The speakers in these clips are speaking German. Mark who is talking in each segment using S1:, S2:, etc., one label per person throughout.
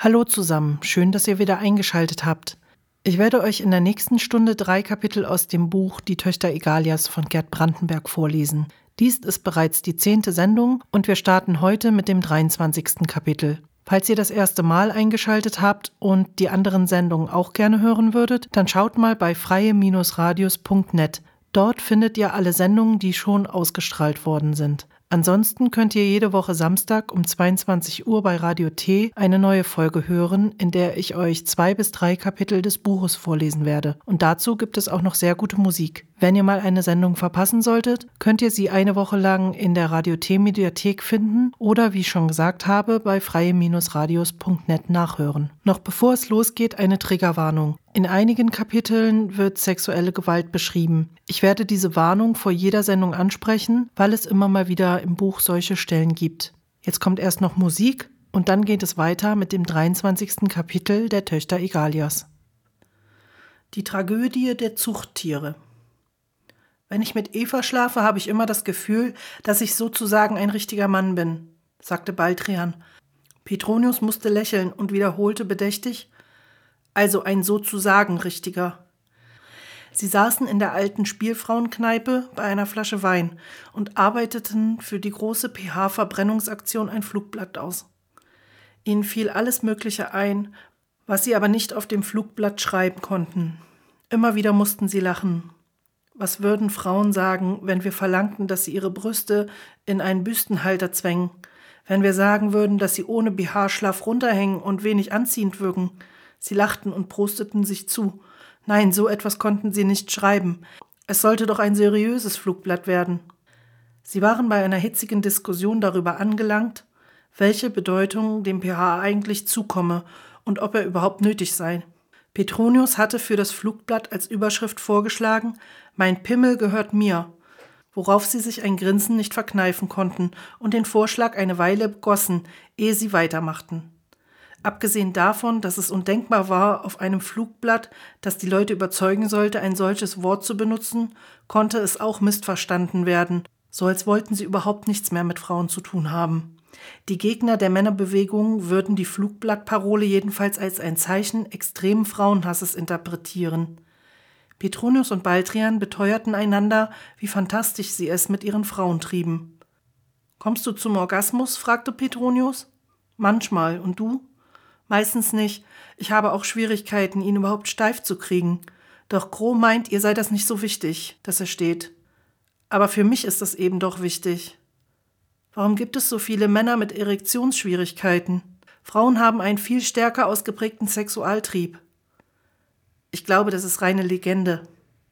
S1: Hallo zusammen, schön, dass ihr wieder eingeschaltet habt. Ich werde euch in der nächsten Stunde drei Kapitel aus dem Buch Die Töchter Egalias von Gerd Brandenberg vorlesen. Dies ist bereits die zehnte Sendung und wir starten heute mit dem 23. Kapitel. Falls ihr das erste Mal eingeschaltet habt und die anderen Sendungen auch gerne hören würdet, dann schaut mal bei freie-radius.net. Dort findet ihr alle Sendungen, die schon ausgestrahlt worden sind. Ansonsten könnt ihr jede Woche Samstag um 22 Uhr bei Radio T eine neue Folge hören, in der ich euch zwei bis drei Kapitel des Buches vorlesen werde. Und dazu gibt es auch noch sehr gute Musik. Wenn ihr mal eine Sendung verpassen solltet, könnt ihr sie eine Woche lang in der Radio T Mediathek finden oder wie ich schon gesagt habe, bei freie-radios.net nachhören. Noch bevor es losgeht, eine Triggerwarnung. In einigen Kapiteln wird sexuelle Gewalt beschrieben. Ich werde diese Warnung vor jeder Sendung ansprechen, weil es immer mal wieder im Buch solche Stellen gibt. Jetzt kommt erst noch Musik und dann geht es weiter mit dem 23. Kapitel der Töchter Egalias. Die Tragödie der Zuchttiere. Wenn ich mit Eva schlafe, habe ich immer das Gefühl, dass ich sozusagen ein richtiger Mann bin, sagte Baldrian. Petronius musste lächeln und wiederholte bedächtig, also ein sozusagen richtiger. Sie saßen in der alten Spielfrauenkneipe bei einer Flasche Wein und arbeiteten für die große pH-Verbrennungsaktion ein Flugblatt aus. Ihnen fiel alles Mögliche ein, was sie aber nicht auf dem Flugblatt schreiben konnten. Immer wieder mussten sie lachen. Was würden Frauen sagen, wenn wir verlangten, dass sie ihre Brüste in einen Büstenhalter zwängen? Wenn wir sagen würden, dass sie ohne BH schlaff runterhängen und wenig anziehend wirken? Sie lachten und prosteten sich zu. Nein, so etwas konnten sie nicht schreiben. Es sollte doch ein seriöses Flugblatt werden. Sie waren bei einer hitzigen Diskussion darüber angelangt, welche Bedeutung dem pH eigentlich zukomme und ob er überhaupt nötig sei. Petronius hatte für das Flugblatt als Überschrift vorgeschlagen, Mein Pimmel gehört mir, worauf sie sich ein Grinsen nicht verkneifen konnten und den Vorschlag eine Weile begossen, ehe sie weitermachten. Abgesehen davon, dass es undenkbar war, auf einem Flugblatt, das die Leute überzeugen sollte, ein solches Wort zu benutzen, konnte es auch missverstanden werden, so als wollten sie überhaupt nichts mehr mit Frauen zu tun haben. Die Gegner der Männerbewegung würden die Flugblattparole jedenfalls als ein Zeichen extremen Frauenhasses interpretieren. Petronius und Baldrian beteuerten einander, wie fantastisch sie es mit ihren Frauen trieben. Kommst du zum Orgasmus? fragte Petronius. Manchmal. Und du? Meistens nicht. Ich habe auch Schwierigkeiten, ihn überhaupt steif zu kriegen. Doch Gro meint, ihr sei das nicht so wichtig, dass er steht. Aber für mich ist das eben doch wichtig. Warum gibt es so viele Männer mit Erektionsschwierigkeiten? Frauen haben einen viel stärker ausgeprägten Sexualtrieb. Ich glaube, das ist reine Legende.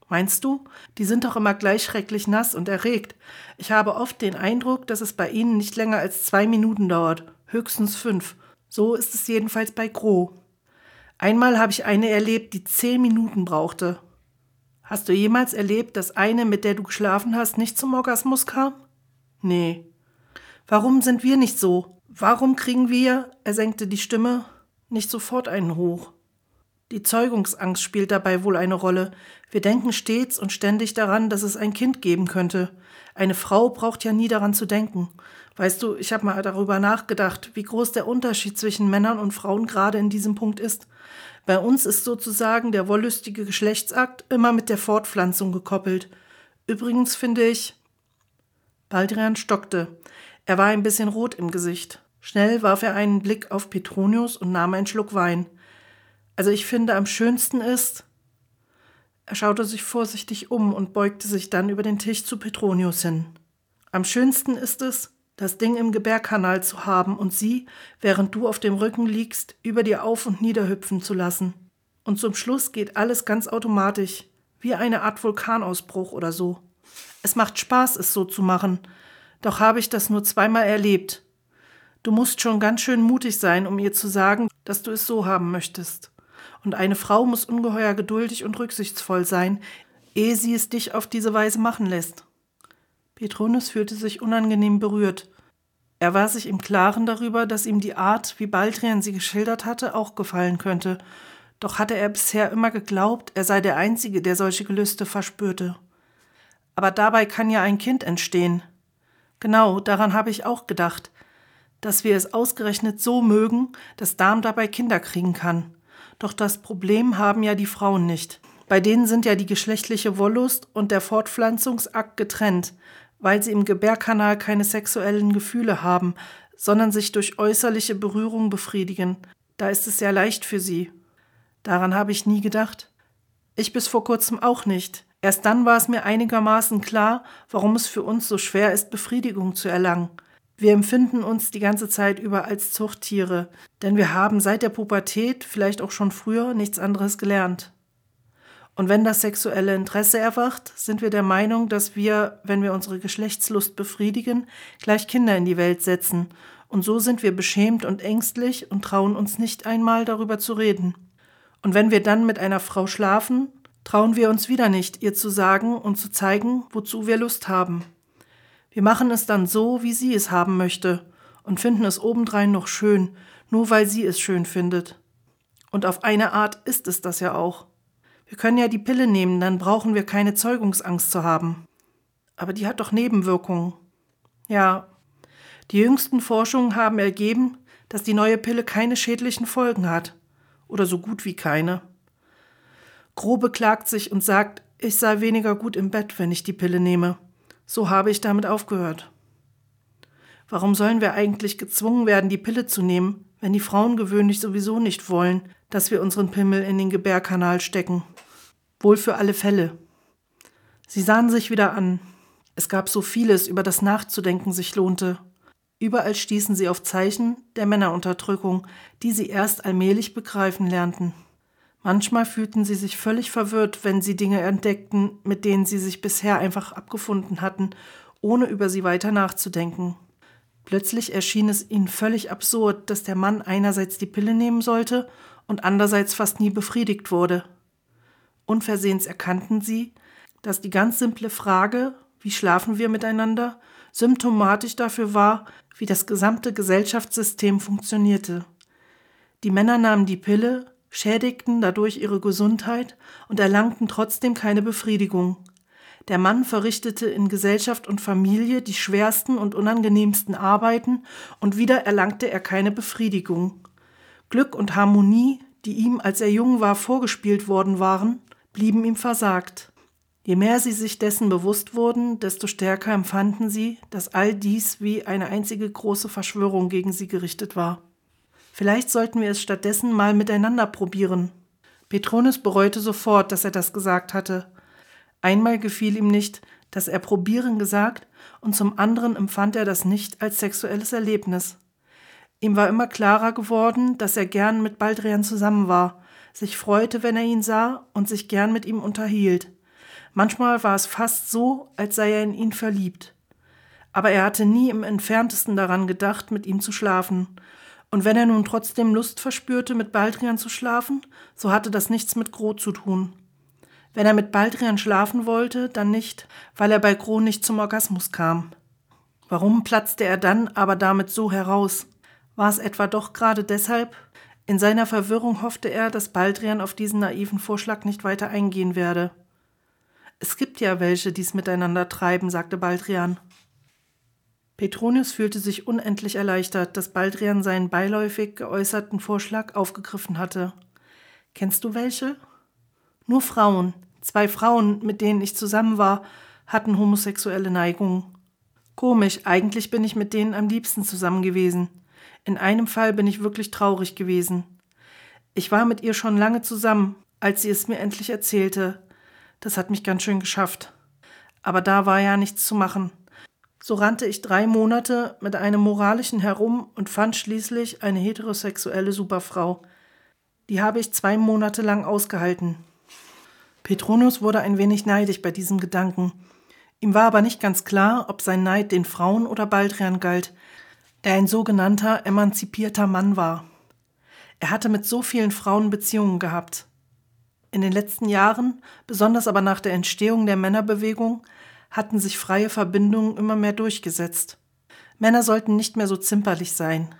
S1: Meinst du? Die sind doch immer gleich schrecklich nass und erregt. Ich habe oft den Eindruck, dass es bei ihnen nicht länger als zwei Minuten dauert, höchstens fünf. So ist es jedenfalls bei Gro. Einmal habe ich eine erlebt, die zehn Minuten brauchte. Hast du jemals erlebt, dass eine, mit der du geschlafen hast, nicht zum Orgasmus kam? Nee. Warum sind wir nicht so? Warum kriegen wir, er senkte die Stimme, nicht sofort einen hoch? Die Zeugungsangst spielt dabei wohl eine Rolle. Wir denken stets und ständig daran, dass es ein Kind geben könnte. Eine Frau braucht ja nie daran zu denken. Weißt du, ich habe mal darüber nachgedacht, wie groß der Unterschied zwischen Männern und Frauen gerade in diesem Punkt ist. Bei uns ist sozusagen der wollüstige Geschlechtsakt immer mit der Fortpflanzung gekoppelt. Übrigens finde ich. Baldrian stockte. Er war ein bisschen rot im Gesicht. Schnell warf er einen Blick auf Petronius und nahm einen Schluck Wein. Also ich finde, am schönsten ist. Er schaute sich vorsichtig um und beugte sich dann über den Tisch zu Petronius hin. Am schönsten ist es, das Ding im Gebärkanal zu haben und sie, während du auf dem Rücken liegst, über dir auf und nieder hüpfen zu lassen. Und zum Schluss geht alles ganz automatisch, wie eine Art Vulkanausbruch oder so. Es macht Spaß, es so zu machen, doch habe ich das nur zweimal erlebt. Du musst schon ganz schön mutig sein, um ihr zu sagen, dass du es so haben möchtest. Und eine Frau muss ungeheuer geduldig und rücksichtsvoll sein, ehe sie es dich auf diese Weise machen lässt. Petronius fühlte sich unangenehm berührt. Er war sich im Klaren darüber, dass ihm die Art, wie Baldrian sie geschildert hatte, auch gefallen könnte. Doch hatte er bisher immer geglaubt, er sei der Einzige, der solche Gelüste verspürte. Aber dabei kann ja ein Kind entstehen. Genau, daran habe ich auch gedacht. dass wir es ausgerechnet so mögen, dass Darm dabei Kinder kriegen kann. Doch das Problem haben ja die Frauen nicht. Bei denen sind ja die geschlechtliche Wollust und der Fortpflanzungsakt getrennt, weil sie im Gebärkanal keine sexuellen Gefühle haben, sondern sich durch äußerliche Berührung befriedigen. Da ist es sehr leicht für sie. Daran habe ich nie gedacht. Ich bis vor kurzem auch nicht. Erst dann war es mir einigermaßen klar, warum es für uns so schwer ist, Befriedigung zu erlangen. Wir empfinden uns die ganze Zeit über als Zuchttiere, denn wir haben seit der Pubertät, vielleicht auch schon früher, nichts anderes gelernt. Und wenn das sexuelle Interesse erwacht, sind wir der Meinung, dass wir, wenn wir unsere Geschlechtslust befriedigen, gleich Kinder in die Welt setzen. Und so sind wir beschämt und ängstlich und trauen uns nicht einmal darüber zu reden. Und wenn wir dann mit einer Frau schlafen, trauen wir uns wieder nicht, ihr zu sagen und zu zeigen, wozu wir Lust haben. Wir machen es dann so, wie sie es haben möchte und finden es obendrein noch schön, nur weil sie es schön findet. Und auf eine Art ist es das ja auch. Wir können ja die Pille nehmen, dann brauchen wir keine Zeugungsangst zu haben. Aber die hat doch Nebenwirkungen. Ja, die jüngsten Forschungen haben ergeben, dass die neue Pille keine schädlichen Folgen hat. Oder so gut wie keine. Grobe klagt sich und sagt, ich sei weniger gut im Bett, wenn ich die Pille nehme. So habe ich damit aufgehört. Warum sollen wir eigentlich gezwungen werden, die Pille zu nehmen, wenn die Frauen gewöhnlich sowieso nicht wollen, dass wir unseren Pimmel in den Gebärkanal stecken? Wohl für alle Fälle. Sie sahen sich wieder an. Es gab so vieles, über das nachzudenken sich lohnte. Überall stießen sie auf Zeichen der Männerunterdrückung, die sie erst allmählich begreifen lernten. Manchmal fühlten sie sich völlig verwirrt, wenn sie Dinge entdeckten, mit denen sie sich bisher einfach abgefunden hatten, ohne über sie weiter nachzudenken. Plötzlich erschien es ihnen völlig absurd, dass der Mann einerseits die Pille nehmen sollte und andererseits fast nie befriedigt wurde. Unversehens erkannten sie, dass die ganz simple Frage, wie schlafen wir miteinander, symptomatisch dafür war, wie das gesamte Gesellschaftssystem funktionierte. Die Männer nahmen die Pille, schädigten dadurch ihre Gesundheit und erlangten trotzdem keine Befriedigung. Der Mann verrichtete in Gesellschaft und Familie die schwersten und unangenehmsten Arbeiten und wieder erlangte er keine Befriedigung. Glück und Harmonie, die ihm, als er jung war, vorgespielt worden waren, blieben ihm versagt. Je mehr sie sich dessen bewusst wurden, desto stärker empfanden sie, dass all dies wie eine einzige große Verschwörung gegen sie gerichtet war. Vielleicht sollten wir es stattdessen mal miteinander probieren. Petronius bereute sofort, dass er das gesagt hatte. Einmal gefiel ihm nicht, dass er probieren gesagt, und zum anderen empfand er das nicht als sexuelles Erlebnis. Ihm war immer klarer geworden, dass er gern mit Baldrian zusammen war, sich freute, wenn er ihn sah und sich gern mit ihm unterhielt. Manchmal war es fast so, als sei er in ihn verliebt. Aber er hatte nie im entferntesten daran gedacht, mit ihm zu schlafen. Und wenn er nun trotzdem Lust verspürte, mit Baldrian zu schlafen, so hatte das nichts mit Gro zu tun. Wenn er mit Baldrian schlafen wollte, dann nicht, weil er bei Gro nicht zum Orgasmus kam. Warum platzte er dann aber damit so heraus? War es etwa doch gerade deshalb, in seiner Verwirrung hoffte er, dass Baldrian auf diesen naiven Vorschlag nicht weiter eingehen werde. Es gibt ja welche, die es miteinander treiben, sagte Baldrian. Petronius fühlte sich unendlich erleichtert, dass Baldrian seinen beiläufig geäußerten Vorschlag aufgegriffen hatte. Kennst du welche? Nur Frauen. Zwei Frauen, mit denen ich zusammen war, hatten homosexuelle Neigungen. Komisch, eigentlich bin ich mit denen am liebsten zusammen gewesen. In einem Fall bin ich wirklich traurig gewesen. Ich war mit ihr schon lange zusammen, als sie es mir endlich erzählte. Das hat mich ganz schön geschafft. Aber da war ja nichts zu machen. So rannte ich drei Monate mit einem moralischen herum und fand schließlich eine heterosexuelle Superfrau. Die habe ich zwei Monate lang ausgehalten. Petronius wurde ein wenig neidisch bei diesem Gedanken. Ihm war aber nicht ganz klar, ob sein Neid den Frauen oder Baldrian galt, der ein sogenannter emanzipierter Mann war. Er hatte mit so vielen Frauen Beziehungen gehabt. In den letzten Jahren, besonders aber nach der Entstehung der Männerbewegung, hatten sich freie Verbindungen immer mehr durchgesetzt. Männer sollten nicht mehr so zimperlich sein.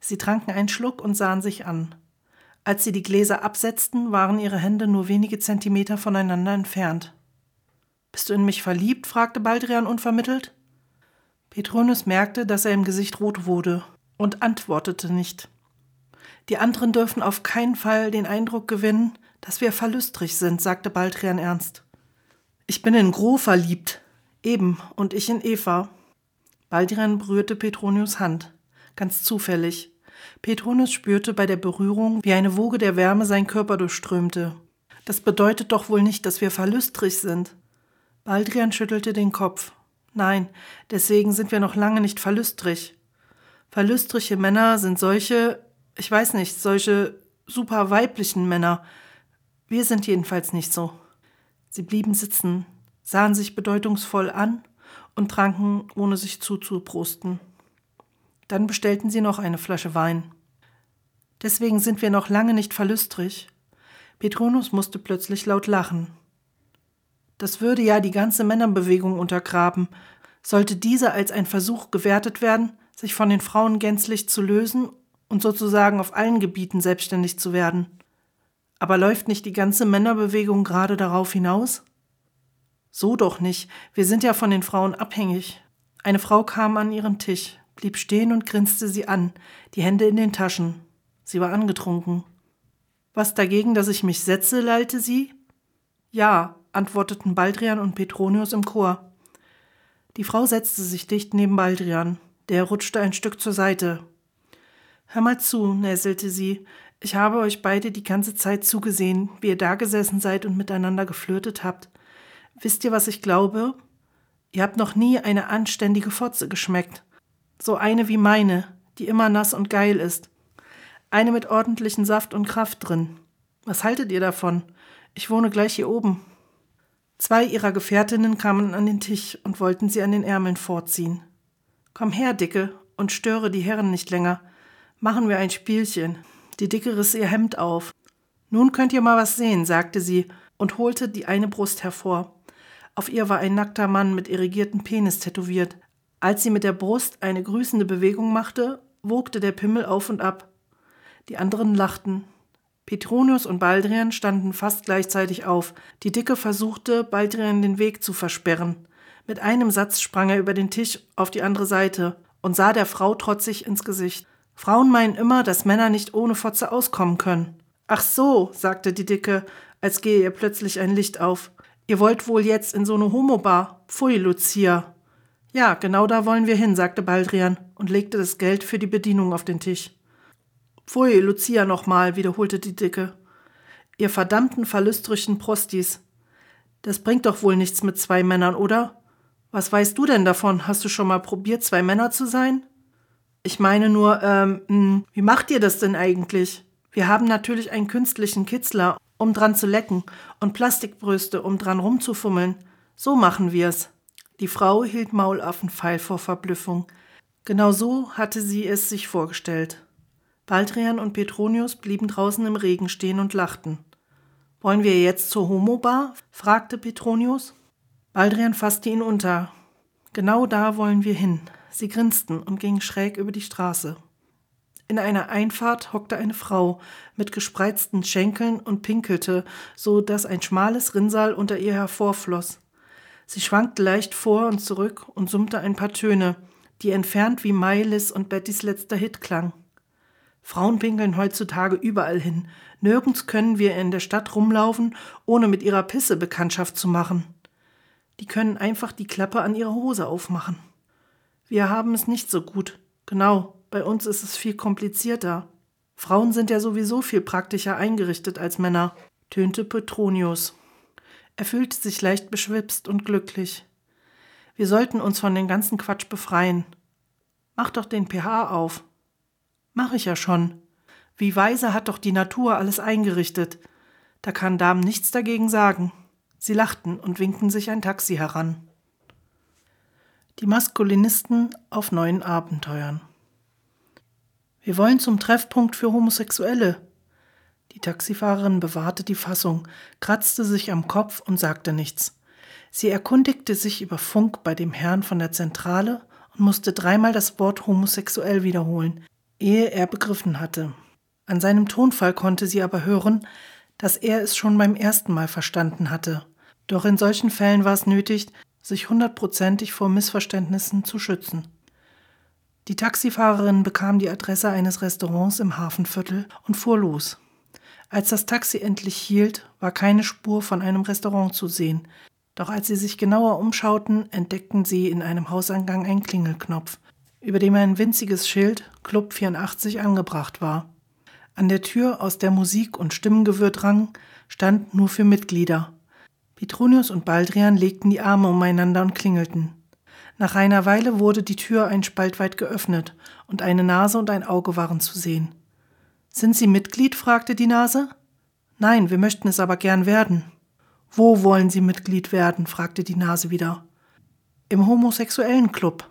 S1: Sie tranken einen Schluck und sahen sich an. Als sie die Gläser absetzten, waren ihre Hände nur wenige Zentimeter voneinander entfernt. Bist du in mich verliebt? fragte Baldrian unvermittelt. Petronius merkte, dass er im Gesicht rot wurde und antwortete nicht. Die anderen dürfen auf keinen Fall den Eindruck gewinnen, dass wir verlüstrig sind, sagte Baldrian ernst. Ich bin in Gro verliebt. Eben, und ich in Eva. Baldrian berührte Petronius Hand. Ganz zufällig. Petronius spürte bei der Berührung, wie eine Woge der Wärme seinen Körper durchströmte. Das bedeutet doch wohl nicht, dass wir verlüstrig sind. Baldrian schüttelte den Kopf. Nein, deswegen sind wir noch lange nicht verlüstrig. Verlüstrige Männer sind solche, ich weiß nicht, solche super weiblichen Männer. Wir sind jedenfalls nicht so. Sie blieben sitzen, sahen sich bedeutungsvoll an und tranken, ohne sich zuzuprusten. Dann bestellten sie noch eine Flasche Wein. Deswegen sind wir noch lange nicht verlüstrig. Petronus musste plötzlich laut lachen. Das würde ja die ganze Männerbewegung untergraben, sollte diese als ein Versuch gewertet werden, sich von den Frauen gänzlich zu lösen und sozusagen auf allen Gebieten selbstständig zu werden. Aber läuft nicht die ganze Männerbewegung gerade darauf hinaus? So doch nicht, wir sind ja von den Frauen abhängig. Eine Frau kam an ihren Tisch, blieb stehen und grinste sie an, die Hände in den Taschen. Sie war angetrunken. Was dagegen, dass ich mich setze, lallte sie? Ja, antworteten Baldrian und Petronius im Chor. Die Frau setzte sich dicht neben Baldrian. Der rutschte ein Stück zur Seite. Hör mal zu, näselte sie. Ich habe euch beide die ganze Zeit zugesehen, wie ihr dagesessen seid und miteinander geflirtet habt. Wisst ihr, was ich glaube? Ihr habt noch nie eine anständige Fotze geschmeckt. So eine wie meine, die immer nass und geil ist. Eine mit ordentlichen Saft und Kraft drin. Was haltet ihr davon? Ich wohne gleich hier oben. Zwei ihrer Gefährtinnen kamen an den Tisch und wollten sie an den Ärmeln vorziehen. Komm her, Dicke, und störe die Herren nicht länger. Machen wir ein Spielchen. Die Dicke riss ihr Hemd auf. Nun könnt ihr mal was sehen, sagte sie und holte die eine Brust hervor. Auf ihr war ein nackter Mann mit irrigiertem Penis tätowiert. Als sie mit der Brust eine grüßende Bewegung machte, wogte der Pimmel auf und ab. Die anderen lachten. Petronius und Baldrian standen fast gleichzeitig auf. Die Dicke versuchte, Baldrian den Weg zu versperren. Mit einem Satz sprang er über den Tisch auf die andere Seite und sah der Frau trotzig ins Gesicht. Frauen meinen immer, dass Männer nicht ohne Fotze auskommen können. Ach so, sagte die Dicke, als gehe ihr plötzlich ein Licht auf. Ihr wollt wohl jetzt in so eine Homobar. Pfui, Lucia. Ja, genau da wollen wir hin, sagte Baldrian und legte das Geld für die Bedienung auf den Tisch. Pfui, Lucia nochmal, wiederholte die Dicke. Ihr verdammten verlüstrigen Prostis. Das bringt doch wohl nichts mit zwei Männern, oder? Was weißt du denn davon? Hast du schon mal probiert, zwei Männer zu sein? Ich meine nur, ähm, hm, wie macht ihr das denn eigentlich? Wir haben natürlich einen künstlichen Kitzler um dran zu lecken, und Plastikbrüste, um dran rumzufummeln. So machen wir's. Die Frau hielt Maulaffenpfeil vor Verblüffung. Genau so hatte sie es sich vorgestellt. Baldrian und Petronius blieben draußen im Regen stehen und lachten. Wollen wir jetzt zur Homobar? fragte Petronius. Baldrian fasste ihn unter. Genau da wollen wir hin. Sie grinsten und gingen schräg über die Straße. In einer Einfahrt hockte eine Frau mit gespreizten Schenkeln und pinkelte, so dass ein schmales Rinnsal unter ihr hervorfloss. Sie schwankte leicht vor und zurück und summte ein paar Töne, die entfernt wie Mailis und Bettys letzter Hit klang. Frauen pinkeln heutzutage überall hin. Nirgends können wir in der Stadt rumlaufen, ohne mit ihrer Pisse Bekanntschaft zu machen. Die können einfach die Klappe an ihrer Hose aufmachen. Wir haben es nicht so gut. Genau, bei uns ist es viel komplizierter. Frauen sind ja sowieso viel praktischer eingerichtet als Männer, tönte Petronius. Er fühlte sich leicht beschwipst und glücklich. Wir sollten uns von dem ganzen Quatsch befreien. Mach doch den pH auf. Mach ich ja schon. Wie weise hat doch die Natur alles eingerichtet. Da kann Damen nichts dagegen sagen. Sie lachten und winkten sich ein Taxi heran. Die Maskulinisten auf neuen Abenteuern. Wir wollen zum Treffpunkt für Homosexuelle. Die Taxifahrerin bewahrte die Fassung, kratzte sich am Kopf und sagte nichts. Sie erkundigte sich über Funk bei dem Herrn von der Zentrale und musste dreimal das Wort homosexuell wiederholen, ehe er begriffen hatte. An seinem Tonfall konnte sie aber hören, dass er es schon beim ersten Mal verstanden hatte. Doch in solchen Fällen war es nötig, sich hundertprozentig vor Missverständnissen zu schützen. Die Taxifahrerin bekam die Adresse eines Restaurants im Hafenviertel und fuhr los. Als das Taxi endlich hielt, war keine Spur von einem Restaurant zu sehen, doch als sie sich genauer umschauten, entdeckten sie in einem Hauseingang einen Klingelknopf, über dem ein winziges Schild Club 84 angebracht war. An der Tür, aus der Musik und Stimmengewirr drang, stand nur für Mitglieder. Petronius und Baldrian legten die Arme umeinander und klingelten. Nach einer Weile wurde die Tür ein Spalt weit geöffnet, und eine Nase und ein Auge waren zu sehen. Sind Sie Mitglied? fragte die Nase. Nein, wir möchten es aber gern werden. Wo wollen Sie Mitglied werden? fragte die Nase wieder. Im homosexuellen Club.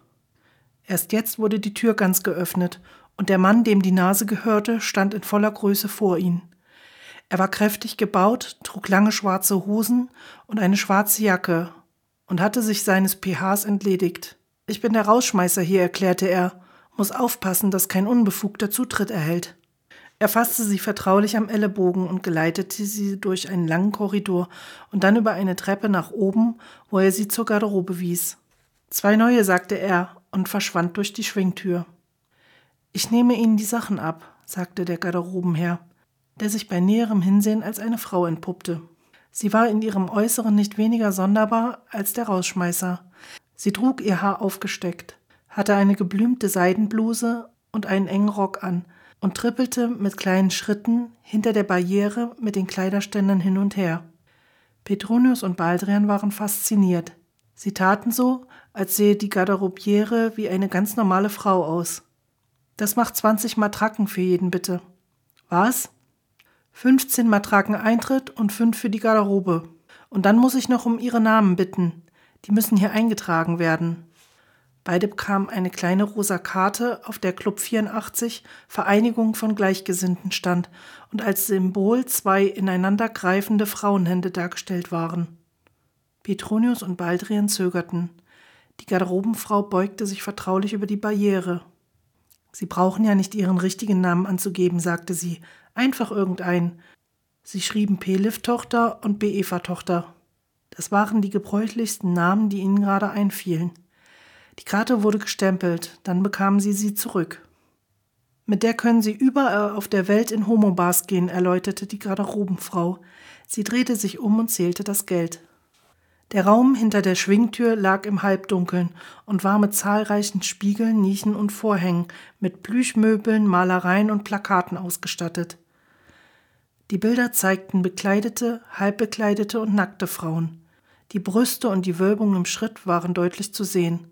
S1: Erst jetzt wurde die Tür ganz geöffnet, und der Mann, dem die Nase gehörte, stand in voller Größe vor ihnen. Er war kräftig gebaut, trug lange schwarze Hosen und eine schwarze Jacke und hatte sich seines PHs entledigt. Ich bin der Rausschmeißer hier, erklärte er, muss aufpassen, dass kein Unbefugter Zutritt erhält. Er fasste sie vertraulich am Ellenbogen und geleitete sie durch einen langen Korridor und dann über eine Treppe nach oben, wo er sie zur Garderobe wies. Zwei neue, sagte er und verschwand durch die Schwingtür. Ich nehme Ihnen die Sachen ab, sagte der Garderobenherr, der sich bei näherem Hinsehen als eine Frau entpuppte. Sie war in ihrem Äußeren nicht weniger sonderbar als der Rausschmeißer. Sie trug ihr Haar aufgesteckt, hatte eine geblümte Seidenbluse und einen engen Rock an und trippelte mit kleinen Schritten hinter der Barriere mit den Kleiderständern hin und her. Petronius und Baldrian waren fasziniert. Sie taten so, als sehe die Garderobiere wie eine ganz normale Frau aus. Das macht 20 Matraken für jeden, bitte. Was? 15 Matraken Eintritt und 5 für die Garderobe. Und dann muss ich noch um ihre Namen bitten. Die müssen hier eingetragen werden. Beide bekamen eine kleine rosa Karte, auf der Club 84 Vereinigung von Gleichgesinnten stand und als Symbol zwei ineinandergreifende Frauenhände dargestellt waren. Petronius und Baldrian zögerten. Die Garderobenfrau beugte sich vertraulich über die Barriere. Sie brauchen ja nicht Ihren richtigen Namen anzugeben, sagte sie. Einfach irgendeinen. Sie schrieben P-Liv-Tochter und B-Eva-Tochter. Das waren die gebräuchlichsten Namen, die ihnen gerade einfielen. Die Karte wurde gestempelt, dann bekamen sie sie zurück. Mit der können Sie überall auf der Welt in Homobars gehen, erläuterte die Garderobenfrau. Sie drehte sich um und zählte das Geld. Der Raum hinter der Schwingtür lag im Halbdunkeln und war mit zahlreichen Spiegeln, Nischen und Vorhängen, mit Plüschmöbeln, Malereien und Plakaten ausgestattet. Die Bilder zeigten bekleidete, halbbekleidete und nackte Frauen. Die Brüste und die Wölbung im Schritt waren deutlich zu sehen.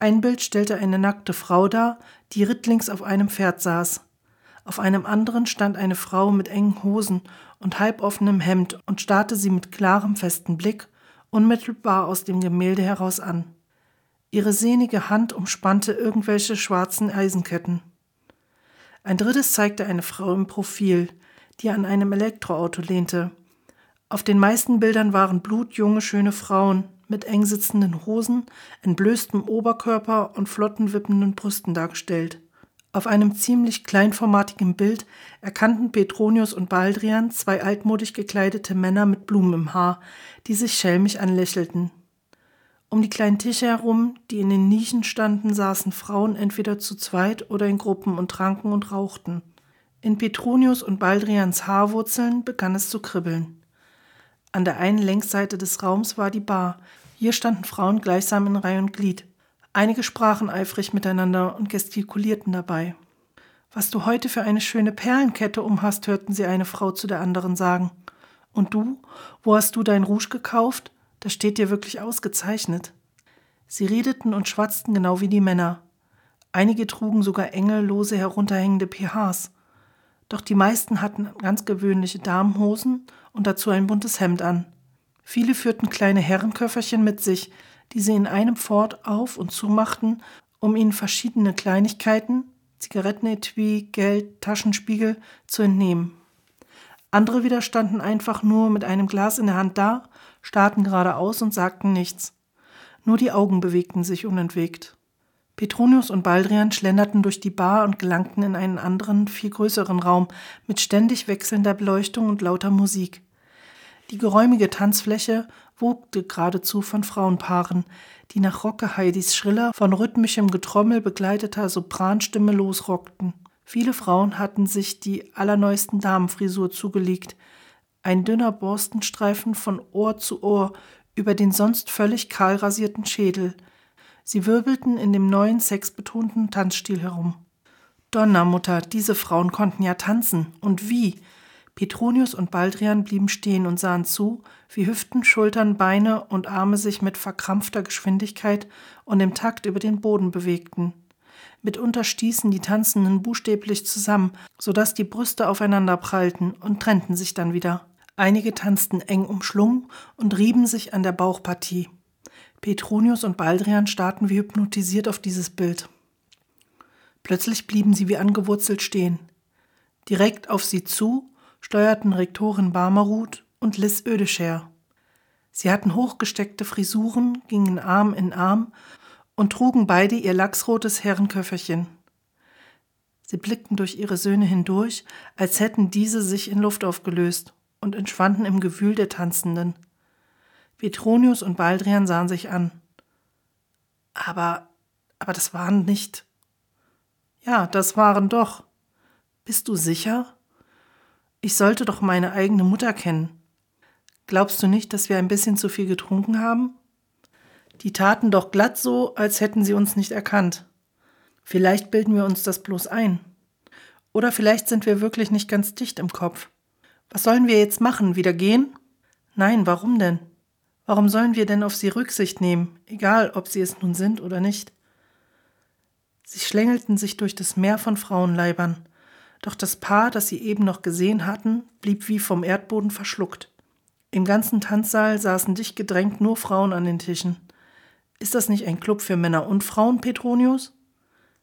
S1: Ein Bild stellte eine nackte Frau dar, die rittlings auf einem Pferd saß. Auf einem anderen stand eine Frau mit engen Hosen und halboffenem Hemd und starrte sie mit klarem, festen Blick unmittelbar aus dem Gemälde heraus an. Ihre sehnige Hand umspannte irgendwelche schwarzen Eisenketten. Ein drittes zeigte eine Frau im Profil, die an einem Elektroauto lehnte. Auf den meisten Bildern waren blutjunge, schöne Frauen mit eng sitzenden Hosen, entblößtem Oberkörper und flotten wippenden Brüsten dargestellt. Auf einem ziemlich kleinformatigen Bild erkannten Petronius und Baldrian zwei altmodisch gekleidete Männer mit Blumen im Haar, die sich schelmisch anlächelten. Um die kleinen Tische herum, die in den Nischen standen, saßen Frauen entweder zu zweit oder in Gruppen und tranken und rauchten. In Petronius und Baldrians Haarwurzeln begann es zu kribbeln. An der einen Längsseite des Raums war die Bar. Hier standen Frauen gleichsam in Reihe und Glied. Einige sprachen eifrig miteinander und gestikulierten dabei. Was du heute für eine schöne Perlenkette umhast, hörten sie eine Frau zu der anderen sagen. Und du, wo hast du dein Rouge gekauft? Das steht dir wirklich ausgezeichnet. Sie redeten und schwatzten genau wie die Männer. Einige trugen sogar enge, lose herunterhängende PHs. Doch die meisten hatten ganz gewöhnliche Damenhosen und dazu ein buntes Hemd an. Viele führten kleine Herrenköfferchen mit sich, die sie in einem Fort auf und zumachten, um ihnen verschiedene Kleinigkeiten, Zigarettenetui, Geld, Taschenspiegel, zu entnehmen. Andere wieder standen einfach nur mit einem Glas in der Hand da, starrten geradeaus und sagten nichts. Nur die Augen bewegten sich unentwegt. Petronius und Baldrian schlenderten durch die Bar und gelangten in einen anderen, viel größeren Raum mit ständig wechselnder Beleuchtung und lauter Musik. Die geräumige Tanzfläche wogte geradezu von Frauenpaaren, die nach Rocke Heidis schriller, von rhythmischem Getrommel begleiteter Sopranstimme losrockten. Viele Frauen hatten sich die allerneuesten Damenfrisur zugelegt. Ein dünner Borstenstreifen von Ohr zu Ohr über den sonst völlig kahl rasierten Schädel. Sie wirbelten in dem neuen sexbetonten Tanzstil herum. Donnermutter, diese Frauen konnten ja tanzen. Und wie? Petronius und Baldrian blieben stehen und sahen zu, wie Hüften, Schultern, Beine und Arme sich mit verkrampfter Geschwindigkeit und im Takt über den Boden bewegten. Mitunter stießen die Tanzenden buchstäblich zusammen, so dass die Brüste aufeinander prallten und trennten sich dann wieder. Einige tanzten eng umschlungen und rieben sich an der Bauchpartie. Petronius und Baldrian starrten wie hypnotisiert auf dieses Bild. Plötzlich blieben sie wie angewurzelt stehen. Direkt auf sie zu steuerten Rektorin Barmerud und Liz Ödescher. Sie hatten hochgesteckte Frisuren, gingen Arm in Arm und trugen beide ihr lachsrotes Herrenköfferchen. Sie blickten durch ihre Söhne hindurch, als hätten diese sich in Luft aufgelöst und entschwanden im Gewühl der Tanzenden. Petronius und Baldrian sahen sich an. Aber, aber das waren nicht. Ja, das waren doch. Bist du sicher? Ich sollte doch meine eigene Mutter kennen. Glaubst du nicht, dass wir ein bisschen zu viel getrunken haben? Die taten doch glatt so, als hätten sie uns nicht erkannt. Vielleicht bilden wir uns das bloß ein. Oder vielleicht sind wir wirklich nicht ganz dicht im Kopf. Was sollen wir jetzt machen? Wieder gehen? Nein, warum denn? Warum sollen wir denn auf sie Rücksicht nehmen, egal ob sie es nun sind oder nicht? Sie schlängelten sich durch das Meer von Frauenleibern, doch das Paar, das sie eben noch gesehen hatten, blieb wie vom Erdboden verschluckt. Im ganzen Tanzsaal saßen dicht gedrängt nur Frauen an den Tischen. Ist das nicht ein Club für Männer und Frauen, Petronius?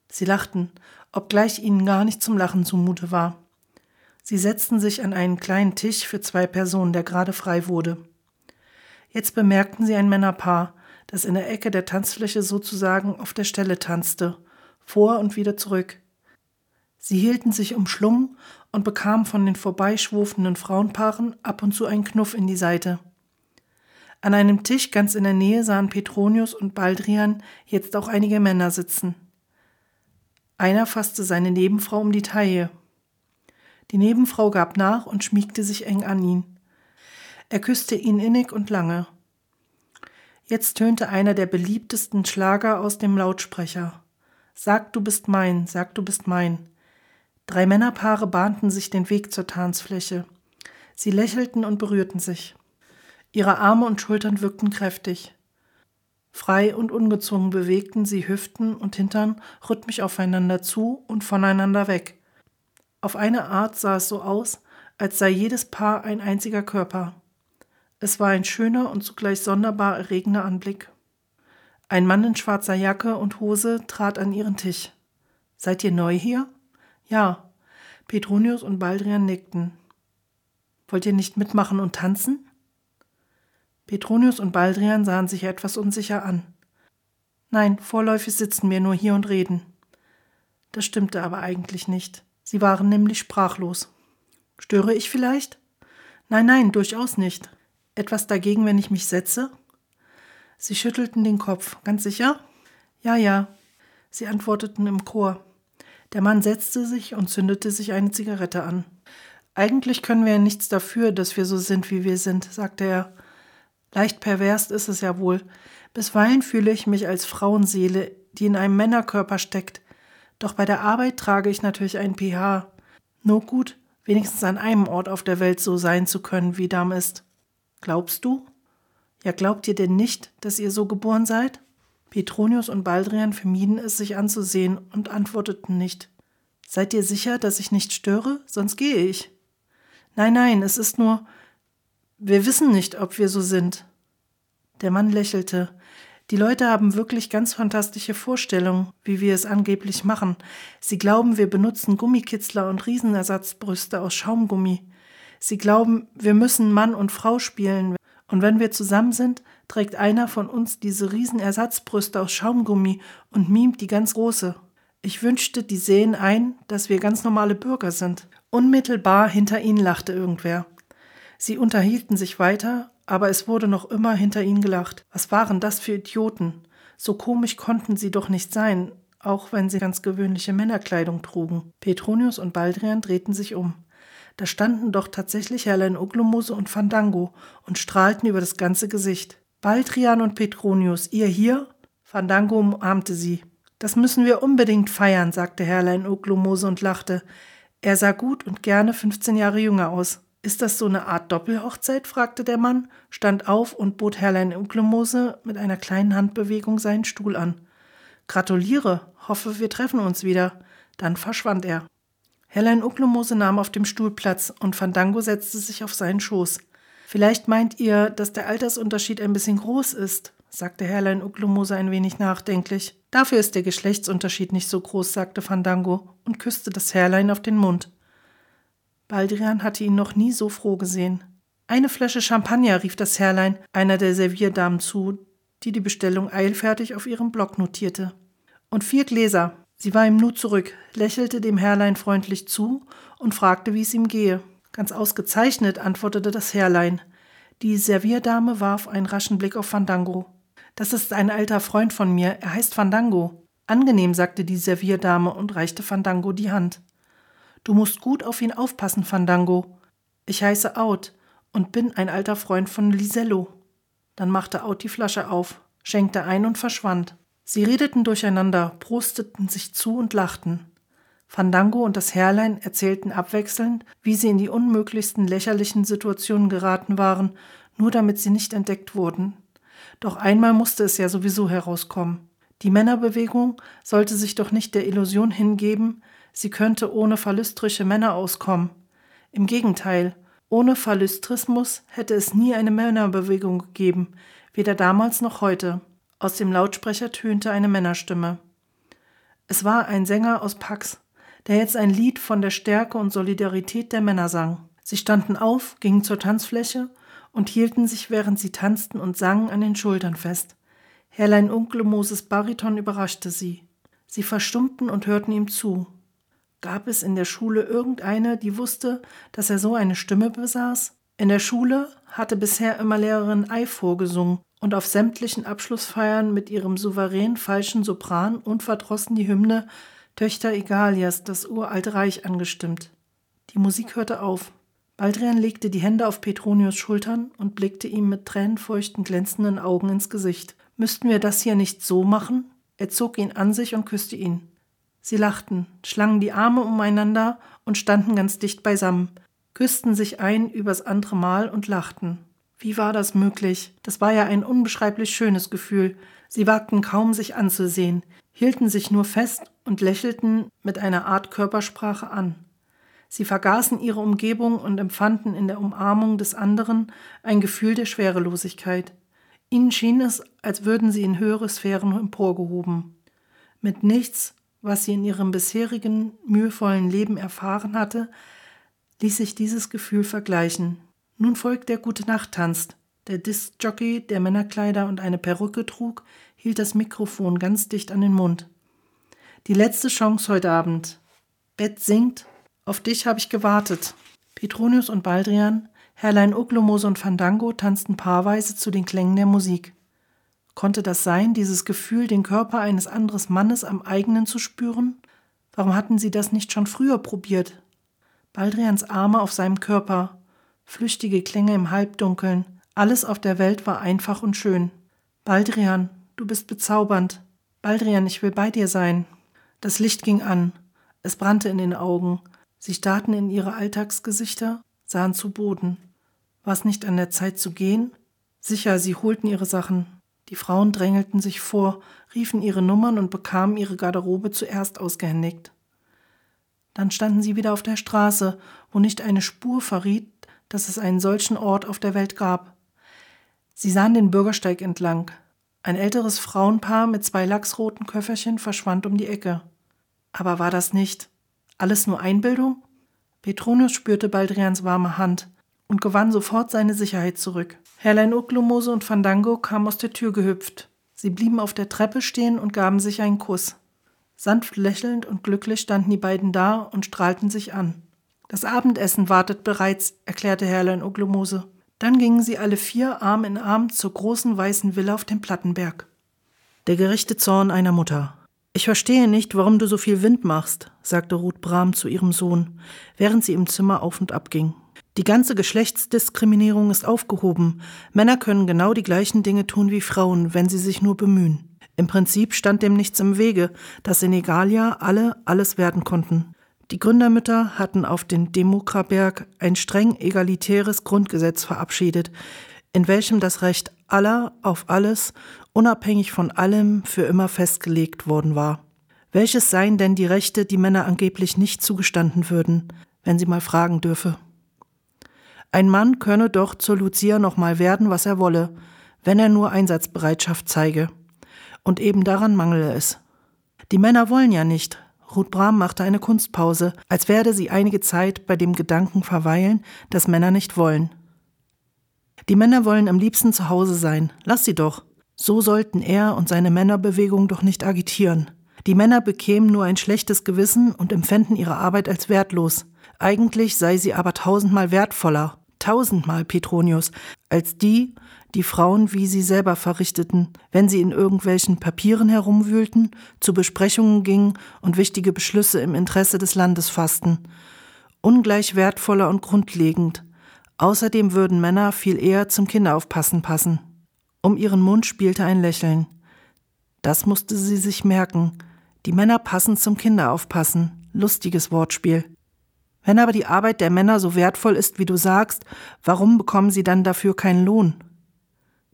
S1: Sie lachten, obgleich ihnen gar nicht zum Lachen zumute war. Sie setzten sich an einen kleinen Tisch für zwei Personen, der gerade frei wurde. Jetzt bemerkten sie ein Männerpaar, das in der Ecke der Tanzfläche sozusagen auf der Stelle tanzte, vor und wieder zurück. Sie hielten sich umschlungen und bekamen von den vorbeischwurfenden Frauenpaaren ab und zu einen Knuff in die Seite. An einem Tisch ganz in der Nähe sahen Petronius und Baldrian jetzt auch einige Männer sitzen. Einer fasste seine Nebenfrau um die Taille, die Nebenfrau gab nach und schmiegte sich eng an ihn. Er küsste ihn innig und lange. Jetzt tönte einer der beliebtesten Schlager aus dem Lautsprecher. Sag, du bist mein, sag, du bist mein. Drei Männerpaare bahnten sich den Weg zur Tanzfläche. Sie lächelten und berührten sich. Ihre Arme und Schultern wirkten kräftig. Frei und ungezwungen bewegten sie Hüften und Hintern rhythmisch aufeinander zu und voneinander weg. Auf eine Art sah es so aus, als sei jedes Paar ein einziger Körper. Es war ein schöner und zugleich sonderbar erregender Anblick. Ein Mann in schwarzer Jacke und Hose trat an ihren Tisch. Seid ihr neu hier? Ja. Petronius und Baldrian nickten. Wollt ihr nicht mitmachen und tanzen? Petronius und Baldrian sahen sich etwas unsicher an. Nein, vorläufig sitzen wir nur hier und reden. Das stimmte aber eigentlich nicht. Sie waren nämlich sprachlos. Störe ich vielleicht? Nein, nein, durchaus nicht. Etwas dagegen, wenn ich mich setze? Sie schüttelten den Kopf. Ganz sicher? Ja, ja. Sie antworteten im Chor. Der Mann setzte sich und zündete sich eine Zigarette an. Eigentlich können wir ja nichts dafür, dass wir so sind, wie wir sind, sagte er. Leicht pervers ist es ja wohl. Bisweilen fühle ich mich als Frauenseele, die in einem Männerkörper steckt, doch bei der Arbeit trage ich natürlich ein pH. Nur gut, wenigstens an einem Ort auf der Welt so sein zu können, wie Dam ist. Glaubst du? Ja, glaubt ihr denn nicht, dass ihr so geboren seid? Petronius und Baldrian vermieden es, sich anzusehen und antworteten nicht. Seid ihr sicher, dass ich nicht störe? Sonst gehe ich. Nein, nein, es ist nur. Wir wissen nicht, ob wir so sind. Der Mann lächelte. Die Leute haben wirklich ganz fantastische Vorstellungen, wie wir es angeblich machen. Sie glauben, wir benutzen Gummikitzler und Riesenersatzbrüste aus Schaumgummi. Sie glauben, wir müssen Mann und Frau spielen. Und wenn wir zusammen sind, trägt einer von uns diese Riesenersatzbrüste aus Schaumgummi und mimt die ganz große. Ich wünschte, die sehen ein, dass wir ganz normale Bürger sind. Unmittelbar hinter ihnen lachte irgendwer. Sie unterhielten sich weiter, aber es wurde noch immer hinter ihnen gelacht. Was waren das für Idioten? So komisch konnten sie doch nicht sein, auch wenn sie ganz gewöhnliche Männerkleidung trugen. Petronius und Baldrian drehten sich um. Da standen doch tatsächlich Herlein Uglumose und Fandango und strahlten über das ganze Gesicht. Baldrian und Petronius, ihr hier? Fandango umarmte sie. Das müssen wir unbedingt feiern, sagte Herrlein Uglumose und lachte. Er sah gut und gerne 15 Jahre jünger aus. Ist das so eine Art Doppelhochzeit? fragte der Mann, stand auf und bot Herrlein Uglumose mit einer kleinen Handbewegung seinen Stuhl an. Gratuliere, hoffe, wir treffen uns wieder. Dann verschwand er. Herrlein Uglumose nahm auf dem Stuhl Platz und Fandango setzte sich auf seinen Schoß. Vielleicht meint ihr, dass der Altersunterschied ein bisschen groß ist, sagte Herrlein Uglumose ein wenig nachdenklich. Dafür ist der Geschlechtsunterschied nicht so groß, sagte Fandango und küsste das Herrlein auf den Mund. Baldrian hatte ihn noch nie so froh gesehen. Eine Flasche Champagner, rief das Herrlein einer der Servierdamen zu, die die Bestellung eilfertig auf ihrem Block notierte. Und vier Gläser, Sie war ihm nu zurück, lächelte dem Herrlein freundlich zu und fragte, wie es ihm gehe. Ganz ausgezeichnet, antwortete das Herrlein. Die Servierdame warf einen raschen Blick auf Fandango. Das ist ein alter Freund von mir, er heißt Fandango. Angenehm, sagte die Servierdame und reichte Fandango die Hand. Du musst gut auf ihn aufpassen, Fandango. Ich heiße Out und bin ein alter Freund von Lisello. Dann machte Out die Flasche auf, schenkte ein und verschwand. Sie redeten durcheinander, prosteten sich zu und lachten. Fandango und das Herrlein erzählten abwechselnd, wie sie in die unmöglichsten lächerlichen Situationen geraten waren, nur damit sie nicht entdeckt wurden. Doch einmal musste es ja sowieso herauskommen. Die Männerbewegung sollte sich doch nicht der Illusion hingeben, sie könnte ohne phallystrische Männer auskommen. Im Gegenteil, ohne Phallystrismus hätte es nie eine Männerbewegung gegeben, weder damals noch heute. Aus dem Lautsprecher tönte eine Männerstimme. Es war ein Sänger aus Pax, der jetzt ein Lied von der Stärke und Solidarität der Männer sang. Sie standen auf, gingen zur Tanzfläche und hielten sich, während sie tanzten und sangen, an den Schultern fest. Herrlein Unkle Moses Bariton überraschte sie. Sie verstummten und hörten ihm zu. Gab es in der Schule irgendeine, die wusste, dass er so eine Stimme besaß? In der Schule hatte bisher immer Lehrerin Ei vorgesungen und auf sämtlichen Abschlussfeiern mit ihrem souverän falschen Sopran unverdrossen die Hymne Töchter Egalias, das uralte Reich angestimmt. Die Musik hörte auf. Baldrian legte die Hände auf Petronius Schultern und blickte ihm mit tränenfeuchten, glänzenden Augen ins Gesicht. Müssten wir das hier nicht so machen? Er zog ihn an sich und küsste ihn. Sie lachten, schlangen die Arme umeinander und standen ganz dicht beisammen, küssten sich ein übers andere Mal und lachten. Wie war das möglich? Das war ja ein unbeschreiblich schönes Gefühl. Sie wagten kaum, sich anzusehen, hielten sich nur fest und lächelten mit einer Art Körpersprache an. Sie vergaßen ihre Umgebung und empfanden in der Umarmung des anderen ein Gefühl der Schwerelosigkeit. Ihnen schien es, als würden sie in höhere Sphären emporgehoben. Mit nichts, was sie in ihrem bisherigen mühevollen Leben erfahren hatte, ließ sich dieses Gefühl vergleichen. Nun folgt der Gute-Nacht-Tanz. Der Diskjockey, der Männerkleider und eine Perücke trug, hielt das Mikrofon ganz dicht an den Mund. Die letzte Chance heute Abend. Bett singt. Auf dich habe ich gewartet. Petronius und Baldrian, Herrlein Uglomose und Fandango tanzten paarweise zu den Klängen der Musik. Konnte das sein, dieses Gefühl, den Körper eines anderen Mannes am eigenen zu spüren? Warum hatten sie das nicht schon früher probiert? Baldrians Arme auf seinem Körper, flüchtige Klänge im Halbdunkeln, alles auf der Welt war einfach und schön. Baldrian, du bist bezaubernd. Baldrian, ich will bei dir sein. Das Licht ging an, es brannte in den Augen, sie starrten in ihre Alltagsgesichter, sahen zu Boden. War es nicht an der Zeit zu gehen? Sicher, sie holten ihre Sachen. Die Frauen drängelten sich vor, riefen ihre Nummern und bekamen ihre Garderobe zuerst ausgehändigt. Dann standen sie wieder auf der Straße, wo nicht eine Spur verriet, dass es einen solchen Ort auf der Welt gab. Sie sahen den Bürgersteig entlang. Ein älteres Frauenpaar mit zwei lachsroten Köfferchen verschwand um die Ecke. Aber war das nicht alles nur Einbildung? Petronius spürte Baldrians warme Hand und gewann sofort seine Sicherheit zurück. Herrlein Uklumose und Fandango kamen aus der Tür gehüpft. Sie blieben auf der Treppe stehen und gaben sich einen Kuss. Sanft lächelnd und glücklich standen die beiden da und strahlten sich an. Das Abendessen wartet bereits, erklärte Herrlein Oglomose. Dann gingen sie alle vier Arm in Arm zur großen weißen Villa auf dem Plattenberg. Der gerechte Zorn einer Mutter. Ich verstehe nicht, warum du so viel Wind machst, sagte Ruth Brahm zu ihrem Sohn, während sie im Zimmer auf und ab ging. Die ganze Geschlechtsdiskriminierung ist aufgehoben. Männer können genau die gleichen Dinge tun wie Frauen, wenn sie sich nur bemühen. Im Prinzip stand dem nichts im Wege, dass in Egalia alle alles werden konnten. Die Gründermütter hatten auf den Demokraberg ein streng egalitäres Grundgesetz verabschiedet, in welchem das Recht aller auf alles, unabhängig von allem, für immer festgelegt worden war. Welches seien denn die Rechte, die Männer angeblich nicht zugestanden würden, wenn sie mal fragen dürfe? Ein Mann könne doch zur Lucia noch mal werden, was er wolle, wenn er nur Einsatzbereitschaft zeige. Und eben daran mangele es. Die Männer wollen ja nicht, Ruth Brahm machte eine Kunstpause, als werde sie einige Zeit bei dem Gedanken verweilen, dass Männer nicht wollen. Die Männer wollen am liebsten zu Hause sein, lass sie doch. So sollten er und seine Männerbewegung doch nicht agitieren. Die Männer bekämen nur ein schlechtes Gewissen und empfänden ihre Arbeit als wertlos. Eigentlich sei sie aber tausendmal wertvoller, tausendmal Petronius, als die, die Frauen wie sie selber verrichteten, wenn sie in irgendwelchen Papieren herumwühlten, zu Besprechungen gingen und wichtige Beschlüsse im Interesse des Landes fassten. Ungleich wertvoller und grundlegend. Außerdem würden Männer viel eher zum Kinderaufpassen passen. Um ihren Mund spielte ein Lächeln. Das musste sie sich merken. Die Männer passen zum Kinderaufpassen. Lustiges Wortspiel. Wenn aber die Arbeit der Männer so wertvoll ist, wie du sagst, warum bekommen sie dann dafür keinen Lohn?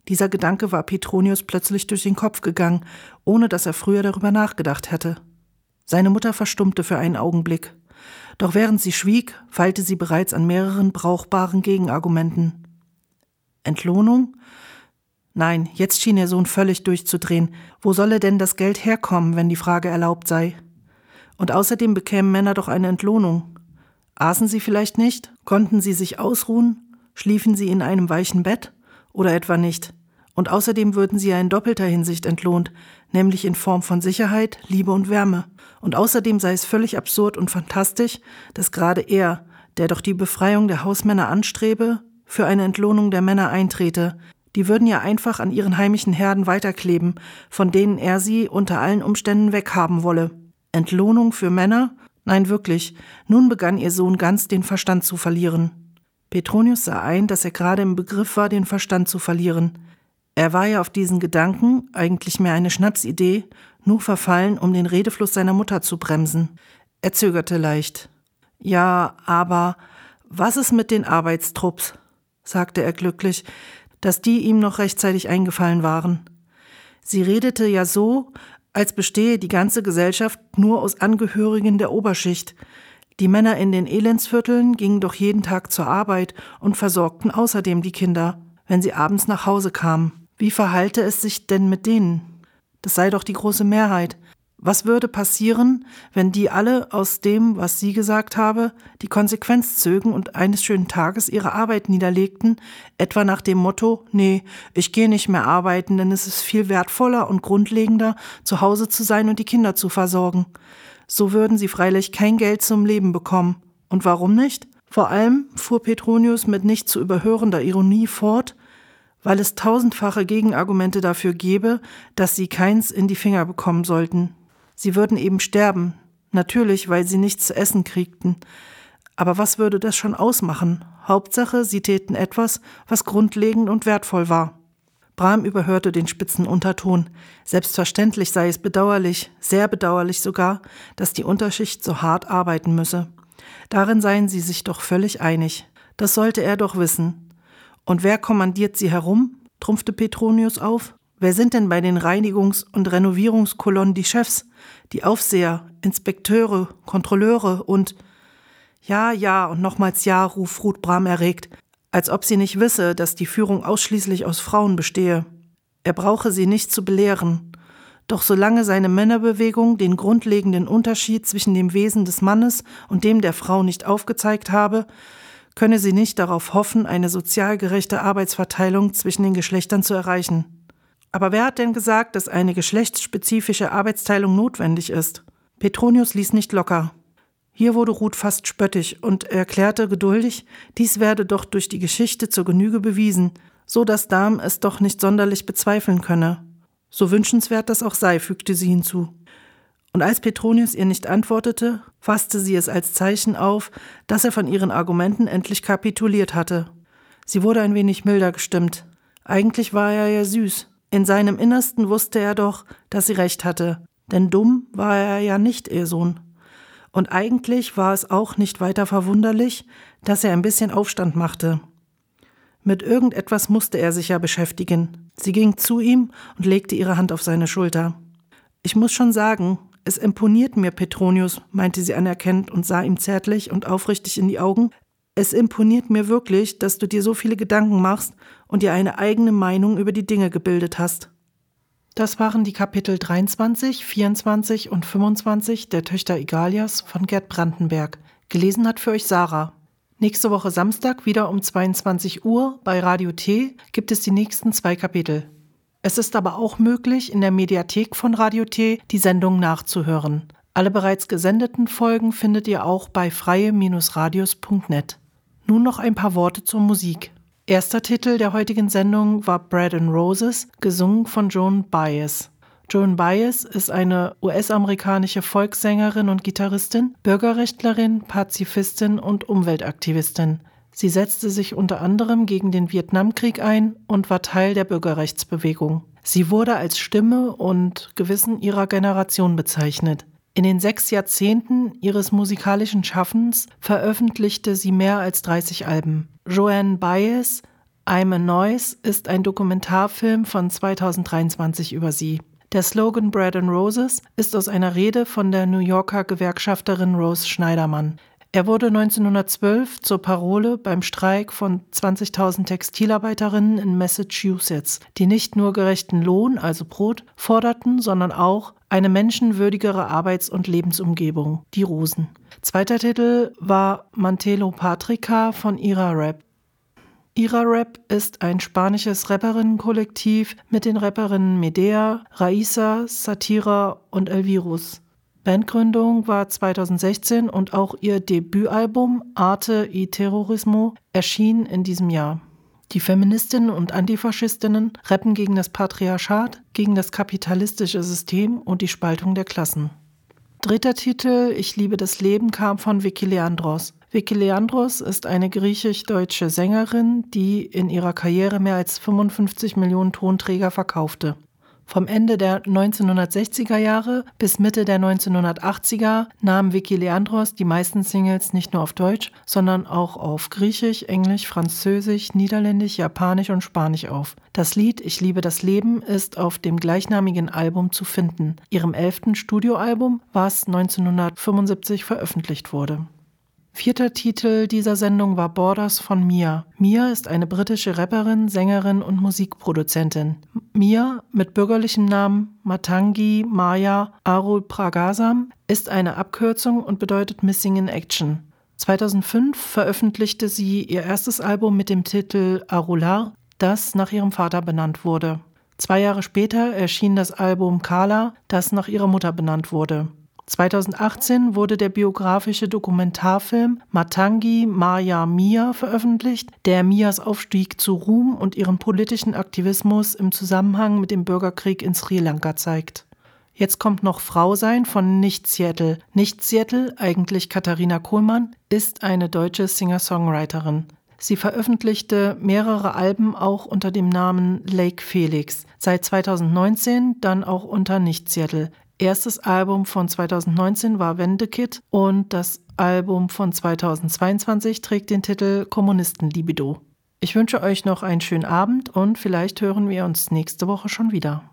S1: Dieser Gedanke war Petronius plötzlich durch den Kopf gegangen, ohne dass er früher darüber nachgedacht hätte. Seine Mutter verstummte für einen Augenblick. Doch während sie schwieg, feilte sie bereits an mehreren brauchbaren Gegenargumenten. Entlohnung? Nein, jetzt schien ihr Sohn völlig durchzudrehen. Wo solle denn das Geld herkommen, wenn die Frage erlaubt sei? Und außerdem bekämen Männer doch eine Entlohnung. Aßen sie vielleicht nicht? Konnten sie sich ausruhen? Schliefen sie in einem weichen Bett? Oder etwa nicht? Und außerdem würden sie ja in doppelter Hinsicht entlohnt, nämlich in Form von Sicherheit, Liebe und Wärme. Und außerdem sei es völlig absurd und fantastisch, dass gerade er, der doch die Befreiung der Hausmänner anstrebe, für eine Entlohnung der Männer eintrete. Die würden ja einfach an ihren heimischen Herden weiterkleben, von denen er sie unter allen Umständen weghaben wolle. Entlohnung für Männer? Nein, wirklich. Nun begann ihr Sohn ganz den Verstand zu verlieren. Petronius sah ein, dass er gerade im Begriff war, den Verstand zu verlieren. Er war ja auf diesen Gedanken, eigentlich mehr eine Schnapsidee, nur verfallen, um den Redefluss seiner Mutter zu bremsen. Er zögerte leicht. Ja, aber was ist mit den Arbeitstrupps? sagte er glücklich, dass die ihm noch rechtzeitig eingefallen waren. Sie redete ja so, als bestehe die ganze Gesellschaft nur aus Angehörigen der Oberschicht, die Männer in den Elendsvierteln gingen doch jeden Tag zur Arbeit und versorgten außerdem die Kinder, wenn sie abends nach Hause kamen. Wie verhalte es sich denn mit denen? Das sei doch die große Mehrheit. Was würde passieren, wenn die alle aus dem, was sie gesagt habe, die Konsequenz zögen und eines schönen Tages ihre Arbeit niederlegten, etwa nach dem Motto, nee, ich gehe nicht mehr arbeiten, denn es ist viel wertvoller und grundlegender, zu Hause zu sein und die Kinder zu versorgen so würden sie freilich kein Geld zum Leben bekommen. Und warum nicht? Vor allem, fuhr Petronius mit nicht zu überhörender Ironie fort, weil es tausendfache Gegenargumente dafür gäbe, dass sie keins in die Finger bekommen sollten. Sie würden eben sterben, natürlich, weil sie nichts zu essen kriegten. Aber was würde das schon ausmachen? Hauptsache, sie täten etwas, was grundlegend und wertvoll war. Bram überhörte den spitzen Unterton. Selbstverständlich sei es bedauerlich, sehr bedauerlich sogar, dass die Unterschicht so hart arbeiten müsse. Darin seien sie sich doch völlig einig. Das sollte er doch wissen. Und wer kommandiert sie herum? trumpfte Petronius auf. Wer sind denn bei den Reinigungs- und Renovierungskolonnen die Chefs, die Aufseher, Inspekteure, Kontrolleure und Ja, ja und nochmals Ja, ruft Ruth Bram erregt als ob sie nicht wisse, dass die Führung ausschließlich aus Frauen bestehe. Er brauche sie nicht zu belehren. Doch solange seine Männerbewegung den grundlegenden Unterschied zwischen dem Wesen des Mannes und dem der Frau nicht aufgezeigt habe, könne sie nicht darauf hoffen, eine sozial gerechte Arbeitsverteilung zwischen den Geschlechtern zu erreichen. Aber wer hat denn gesagt, dass eine geschlechtsspezifische Arbeitsteilung notwendig ist? Petronius ließ nicht locker. Hier wurde Ruth fast spöttisch und erklärte geduldig, dies werde doch durch die Geschichte zur Genüge bewiesen, so dass Darm es doch nicht sonderlich bezweifeln könne. So wünschenswert das auch sei, fügte sie hinzu. Und als Petronius ihr nicht antwortete, fasste sie es als Zeichen auf, dass er von ihren Argumenten endlich kapituliert hatte. Sie wurde ein wenig milder gestimmt. Eigentlich war er ja süß. In seinem Innersten wusste er doch, dass sie recht hatte, denn dumm war er ja nicht ihr Sohn. Und eigentlich war es auch nicht weiter verwunderlich, dass er ein bisschen Aufstand machte. Mit irgendetwas musste er sich ja beschäftigen. Sie ging zu ihm und legte ihre Hand auf seine Schulter. Ich muss schon sagen, es imponiert mir, Petronius, meinte sie anerkennend und sah ihm zärtlich und aufrichtig in die Augen. Es imponiert mir wirklich, dass du dir so viele Gedanken machst und dir eine eigene Meinung über die Dinge gebildet hast. Das waren die Kapitel 23, 24 und 25 der Töchter Igalias von Gerd Brandenberg. Gelesen hat für euch Sarah. Nächste Woche Samstag wieder um 22 Uhr bei Radio T gibt es die nächsten zwei Kapitel. Es ist aber auch möglich, in der Mediathek von Radio T die Sendung nachzuhören. Alle bereits gesendeten Folgen findet ihr auch bei freie-radios.net. Nun noch ein paar Worte zur Musik. Erster Titel der heutigen Sendung war Bread and Roses, gesungen von Joan Baez. Joan Baez ist eine US-amerikanische Volkssängerin und Gitarristin, Bürgerrechtlerin, Pazifistin und Umweltaktivistin. Sie setzte sich unter anderem gegen den Vietnamkrieg ein und war Teil der Bürgerrechtsbewegung. Sie wurde als Stimme und Gewissen ihrer Generation bezeichnet. In den sechs Jahrzehnten ihres musikalischen Schaffens veröffentlichte sie mehr als 30 Alben. Joanne Baez, I'm a Noise ist ein Dokumentarfilm von 2023 über sie. Der Slogan Bread and Roses ist aus einer Rede von der New Yorker Gewerkschafterin Rose Schneidermann. Er wurde 1912 zur Parole beim Streik von 20.000 Textilarbeiterinnen in Massachusetts, die nicht nur gerechten Lohn, also Brot, forderten, sondern auch eine menschenwürdigere Arbeits- und Lebensumgebung, die Rosen. Zweiter Titel war Mantelo Patrica von Ira Rap. Ira Rap ist ein spanisches Rapperinnenkollektiv mit den Rapperinnen Medea, Raisa, Satira und Elvirus. Bandgründung war 2016 und auch ihr Debütalbum Arte y Terrorismo erschien in diesem Jahr. Die Feministinnen und Antifaschistinnen rappen gegen das Patriarchat, gegen das kapitalistische System und die Spaltung der Klassen. Dritter Titel Ich liebe das Leben kam von Vicky Leandros. Vicky Leandros ist eine griechisch-deutsche Sängerin, die in ihrer Karriere mehr als 55 Millionen Tonträger verkaufte. Vom Ende der 1960er Jahre bis Mitte der 1980er nahm Vicky Leandros die meisten Singles nicht nur auf Deutsch, sondern auch auf Griechisch, Englisch, Französisch, Niederländisch, Japanisch und Spanisch auf. Das Lied Ich liebe das Leben ist auf dem gleichnamigen Album zu finden, ihrem elften Studioalbum, was 1975 veröffentlicht wurde. Vierter Titel dieser Sendung war Borders von Mia. Mia ist eine britische Rapperin, Sängerin und Musikproduzentin. Mia mit bürgerlichem Namen Matangi Maya Arul Pragasam ist eine Abkürzung und bedeutet Missing in Action. 2005 veröffentlichte sie ihr erstes Album mit dem Titel Arular, das nach ihrem Vater benannt wurde. Zwei Jahre später erschien das Album Kala, das nach ihrer Mutter benannt wurde. 2018 wurde der biografische Dokumentarfilm Matangi Maya Mia veröffentlicht, der Mias Aufstieg zu Ruhm und ihren politischen Aktivismus im Zusammenhang mit dem Bürgerkrieg in Sri Lanka zeigt. Jetzt kommt noch Frau sein von Nicht Seattle. Nicht Seattle, eigentlich Katharina Kohlmann, ist eine deutsche Singer-Songwriterin. Sie veröffentlichte mehrere Alben auch unter dem Namen Lake Felix. Seit 2019 dann auch unter Nicht Seattle erstes Album von 2019 war Wendekit und das Album von 2022 trägt den Titel Kommunistenlibido. Ich wünsche euch noch einen schönen Abend und vielleicht hören wir uns nächste Woche schon wieder.